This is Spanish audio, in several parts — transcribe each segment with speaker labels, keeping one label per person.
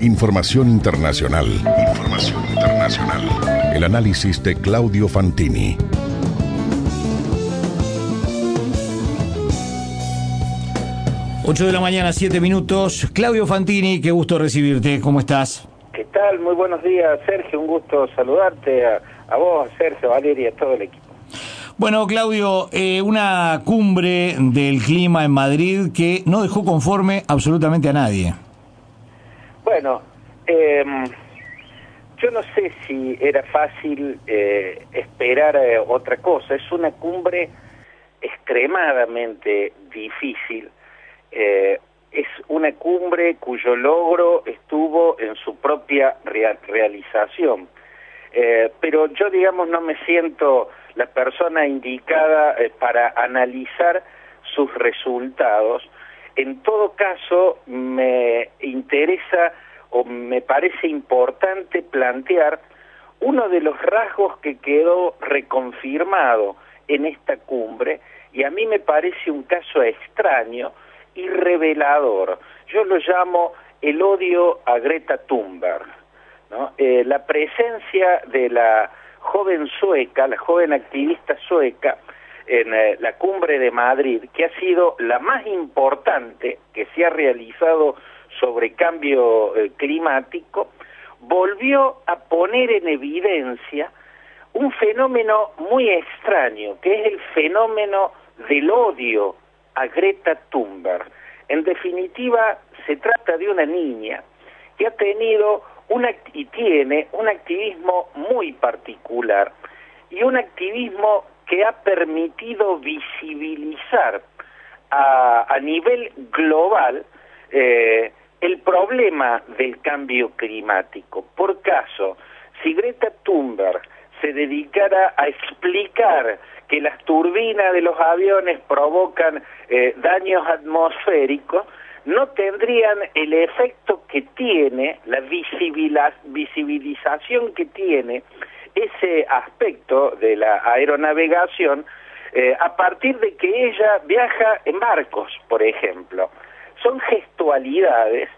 Speaker 1: Información internacional. Información internacional. El análisis de Claudio Fantini.
Speaker 2: Ocho de la mañana, siete minutos. Claudio Fantini, qué gusto recibirte. ¿Cómo estás?
Speaker 3: ¿Qué tal? Muy buenos días, Sergio. Un gusto saludarte a, a vos, a Sergio, a Valeria y a todo el equipo.
Speaker 2: Bueno, Claudio, eh, una cumbre del clima en Madrid que no dejó conforme absolutamente a nadie.
Speaker 3: Bueno, eh, yo no sé si era fácil eh, esperar eh, otra cosa. Es una cumbre extremadamente difícil. Eh, es una cumbre cuyo logro estuvo en su propia real realización. Eh, pero yo, digamos, no me siento la persona indicada para analizar sus resultados. En todo caso, me interesa o me parece importante plantear uno de los rasgos que quedó reconfirmado en esta cumbre y a mí me parece un caso extraño y revelador. Yo lo llamo el odio a Greta Thunberg. ¿no? Eh, la presencia de la joven sueca, la joven activista sueca, en eh, la cumbre de Madrid, que ha sido la más importante que se ha realizado sobre cambio eh, climático, volvió a poner en evidencia un fenómeno muy extraño, que es el fenómeno del odio a Greta Thunberg. En definitiva, se trata de una niña que ha tenido y tiene un activismo muy particular y un activismo que ha permitido visibilizar a, a nivel global eh, el problema del cambio climático. Por caso, si Greta Thunberg se dedicara a explicar que las turbinas de los aviones provocan eh, daños atmosféricos, no tendrían el efecto que tiene, la visibilización que tiene ese aspecto de la aeronavegación eh, a partir de que ella viaja en barcos, por ejemplo. Son gestualidades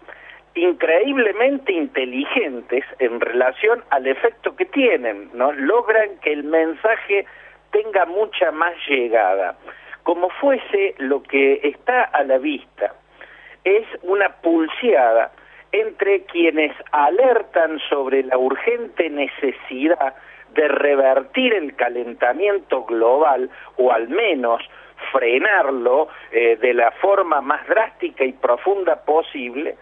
Speaker 3: increíblemente inteligentes en relación al efecto que tienen, ¿no? Logran que el mensaje tenga mucha más llegada. Como fuese lo que está a la vista, es una pulseada entre quienes alertan sobre la urgente necesidad de revertir el calentamiento global o al menos frenarlo eh, de la forma más drástica y profunda posible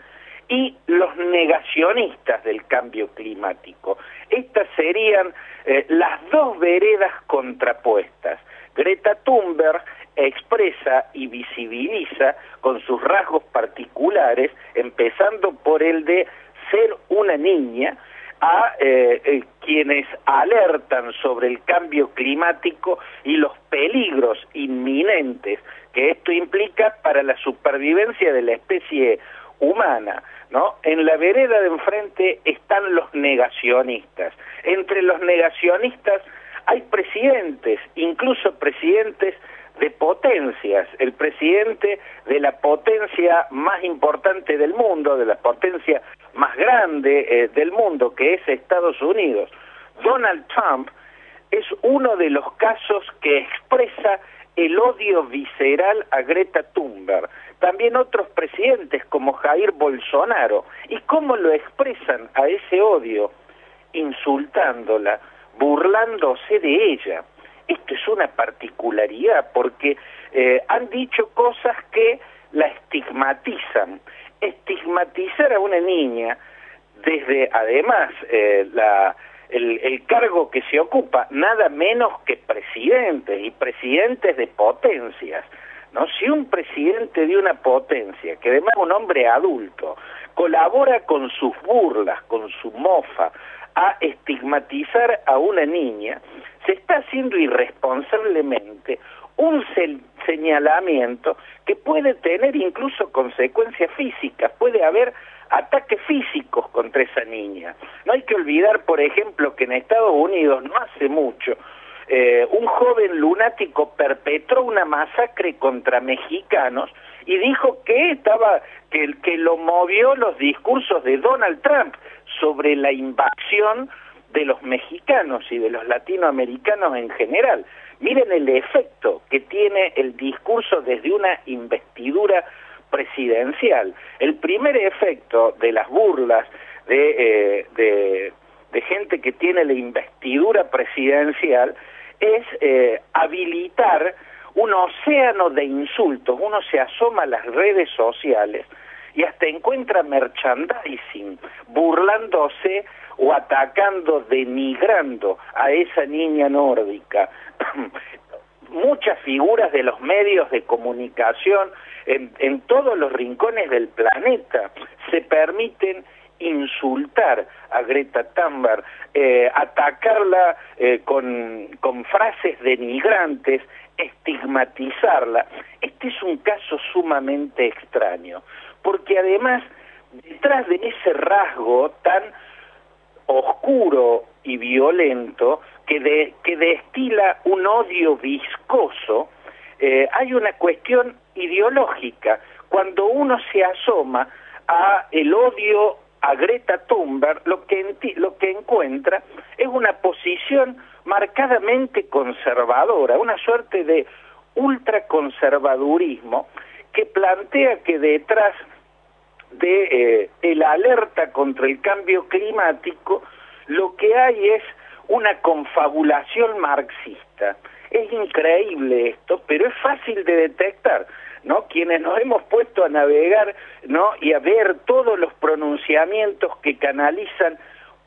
Speaker 3: y los negacionistas del cambio climático. Estas serían eh, las dos veredas contrapuestas. Greta Thunberg expresa y visibiliza con sus rasgos particulares, empezando por el de ser una niña, a eh, eh, quienes alertan sobre el cambio climático y los peligros inminentes que esto implica para la supervivencia de la especie humana, ¿no? En la vereda de enfrente están los negacionistas. Entre los negacionistas hay presidentes, incluso presidentes de potencias, el presidente de la potencia más importante del mundo, de la potencia más grande eh, del mundo, que es Estados Unidos. Donald Trump es uno de los casos que expresa el odio visceral a Greta Thunberg. También otros presidentes como Jair Bolsonaro. ¿Y cómo lo expresan a ese odio? Insultándola, burlándose de ella. Esto es una particularidad porque eh, han dicho cosas que la estigmatizan. Estigmatizar a una niña desde además eh, la, el, cargo que se ocupa, nada menos que presidentes y presidentes de potencias. ¿no? Si un presidente de una potencia, que además es un hombre adulto, colabora con sus burlas, con su mofa, a estigmatizar a una niña, se está haciendo irresponsablemente un señalamiento que puede tener incluso consecuencias físicas, puede haber ataques físicos contra esa niña. No hay que olvidar, por ejemplo, que en Estados Unidos no hace mucho eh, un joven lunático perpetró una masacre contra mexicanos y dijo que estaba que, que lo movió los discursos de Donald Trump sobre la invasión de los mexicanos y de los latinoamericanos en general. Miren el efecto que tiene el discurso desde una investidura presidencial. El primer efecto de las burlas de, eh, de, gente que tiene la investidura presidencial es eh, habilitar un océano de insultos. Uno se asoma a las redes sociales y hasta encuentra merchandising burlándose o atacando, denigrando a esa niña nórdica. Muchas figuras de los medios de comunicación en, todos los rincones del planeta se permiten insultar a Greta Thunberg, eh, atacarla eh, con, con frases denigrantes, estigmatizarla. Este es un caso sumamente extraño, porque además, detrás de ese rasgo tan oscuro y violento que, que destila un odio viscoso, eh, hay una cuestión ideológica. Cuando uno se asoma a el odio a Greta Thunberg, lo que, lo que encuentra es una posición marcadamente conservadora, una suerte de ultraconservadurismo que plantea que detrás de eh, la alerta contra el cambio climático lo que hay es una confabulación marxista. Es increíble esto, pero es fácil de detectar, ¿no? Quienes nos hemos puesto a navegar, ¿no? Y a ver todos los pronunciamientos que canalizan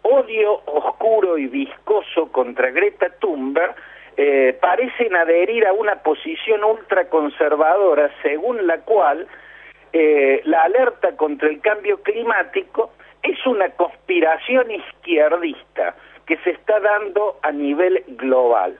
Speaker 3: odio oscuro y viscoso contra Greta Thunberg, eh, parecen adherir a una posición ultraconservadora según la cual eh, la alerta contra el cambio climático es una conspiración izquierdista que se está dando a nivel global.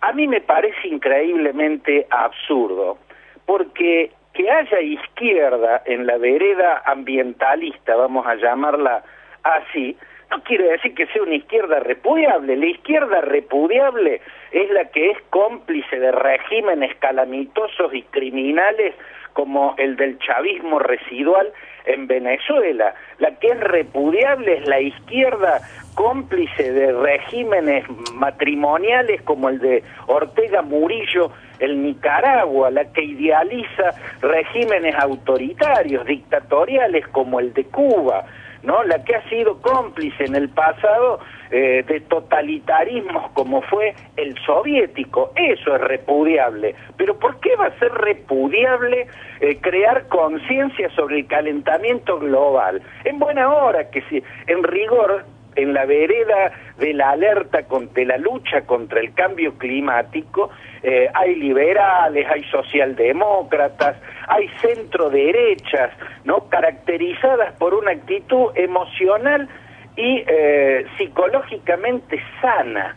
Speaker 3: A mí me parece increíblemente absurdo, porque que haya izquierda en la vereda ambientalista, vamos a llamarla así, no quiere decir que sea una izquierda repudiable. La izquierda repudiable es la que es cómplice de regímenes calamitosos y criminales como el del chavismo residual en Venezuela. La que es repudiable es la izquierda cómplice de regímenes matrimoniales como el de Ortega Murillo en Nicaragua, la que idealiza regímenes autoritarios, dictatoriales como el de Cuba, ¿no? La que ha sido cómplice en el pasado eh, de totalitarismos como fue el soviético. Eso es repudiable. Pero ¿por qué va a ser repudiable eh, crear conciencia sobre el calentamiento global? En buena hora que si, en rigor, en la vereda de la alerta contra la lucha contra el cambio climático, eh, hay liberales, hay socialdemócratas, hay centro derechas, ¿no? caracterizadas por una actitud emocional y eh, psicológicamente sana.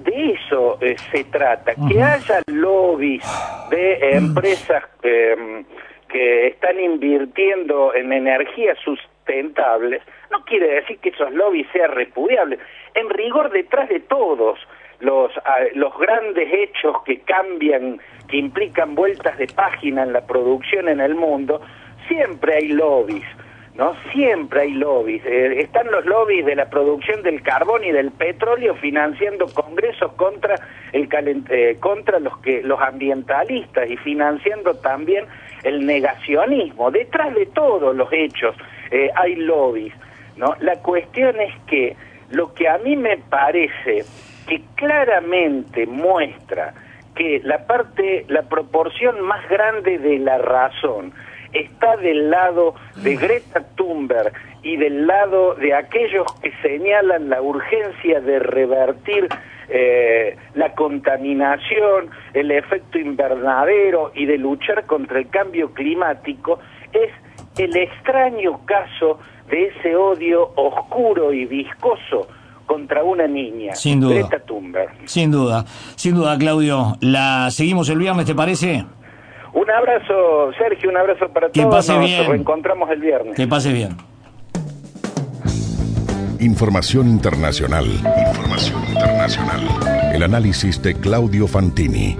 Speaker 3: De eso eh, se trata, que haya lobbies de empresas em, que están invirtiendo en energías sustentables, no quiere decir que esos lobbies sean repudiables. En rigor, detrás de todos los, ah, los grandes hechos que cambian, que implican vueltas de página en la producción en el mundo, siempre hay lobbies ¿no? Siempre hay lobbies. Eh, están los lobbies de la producción del carbón y del petróleo financiando congresos contra el eh, contra los que los ambientalistas y financiando también el negacionismo. Detrás de todos los hechos eh, hay lobbies, ¿no? La cuestión es que lo que a mí me parece que claramente muestra que la parte, la proporción más grande de la razón está del lado de Greta Thunberg y del lado de aquellos que señalan la urgencia de revertir eh, la contaminación, el efecto invernadero y de luchar contra el cambio climático, es el extraño caso de ese odio oscuro y viscoso contra una niña,
Speaker 2: sin duda.
Speaker 3: Greta Thunberg.
Speaker 2: Sin duda, sin duda, Claudio. La seguimos el viernes, ¿te parece?
Speaker 3: Un abrazo, Sergio, un abrazo para
Speaker 2: que
Speaker 3: todos.
Speaker 2: Pase
Speaker 3: Nos
Speaker 2: bien.
Speaker 3: reencontramos el viernes.
Speaker 2: Que pase bien.
Speaker 1: Información internacional. Información internacional. El análisis de Claudio Fantini.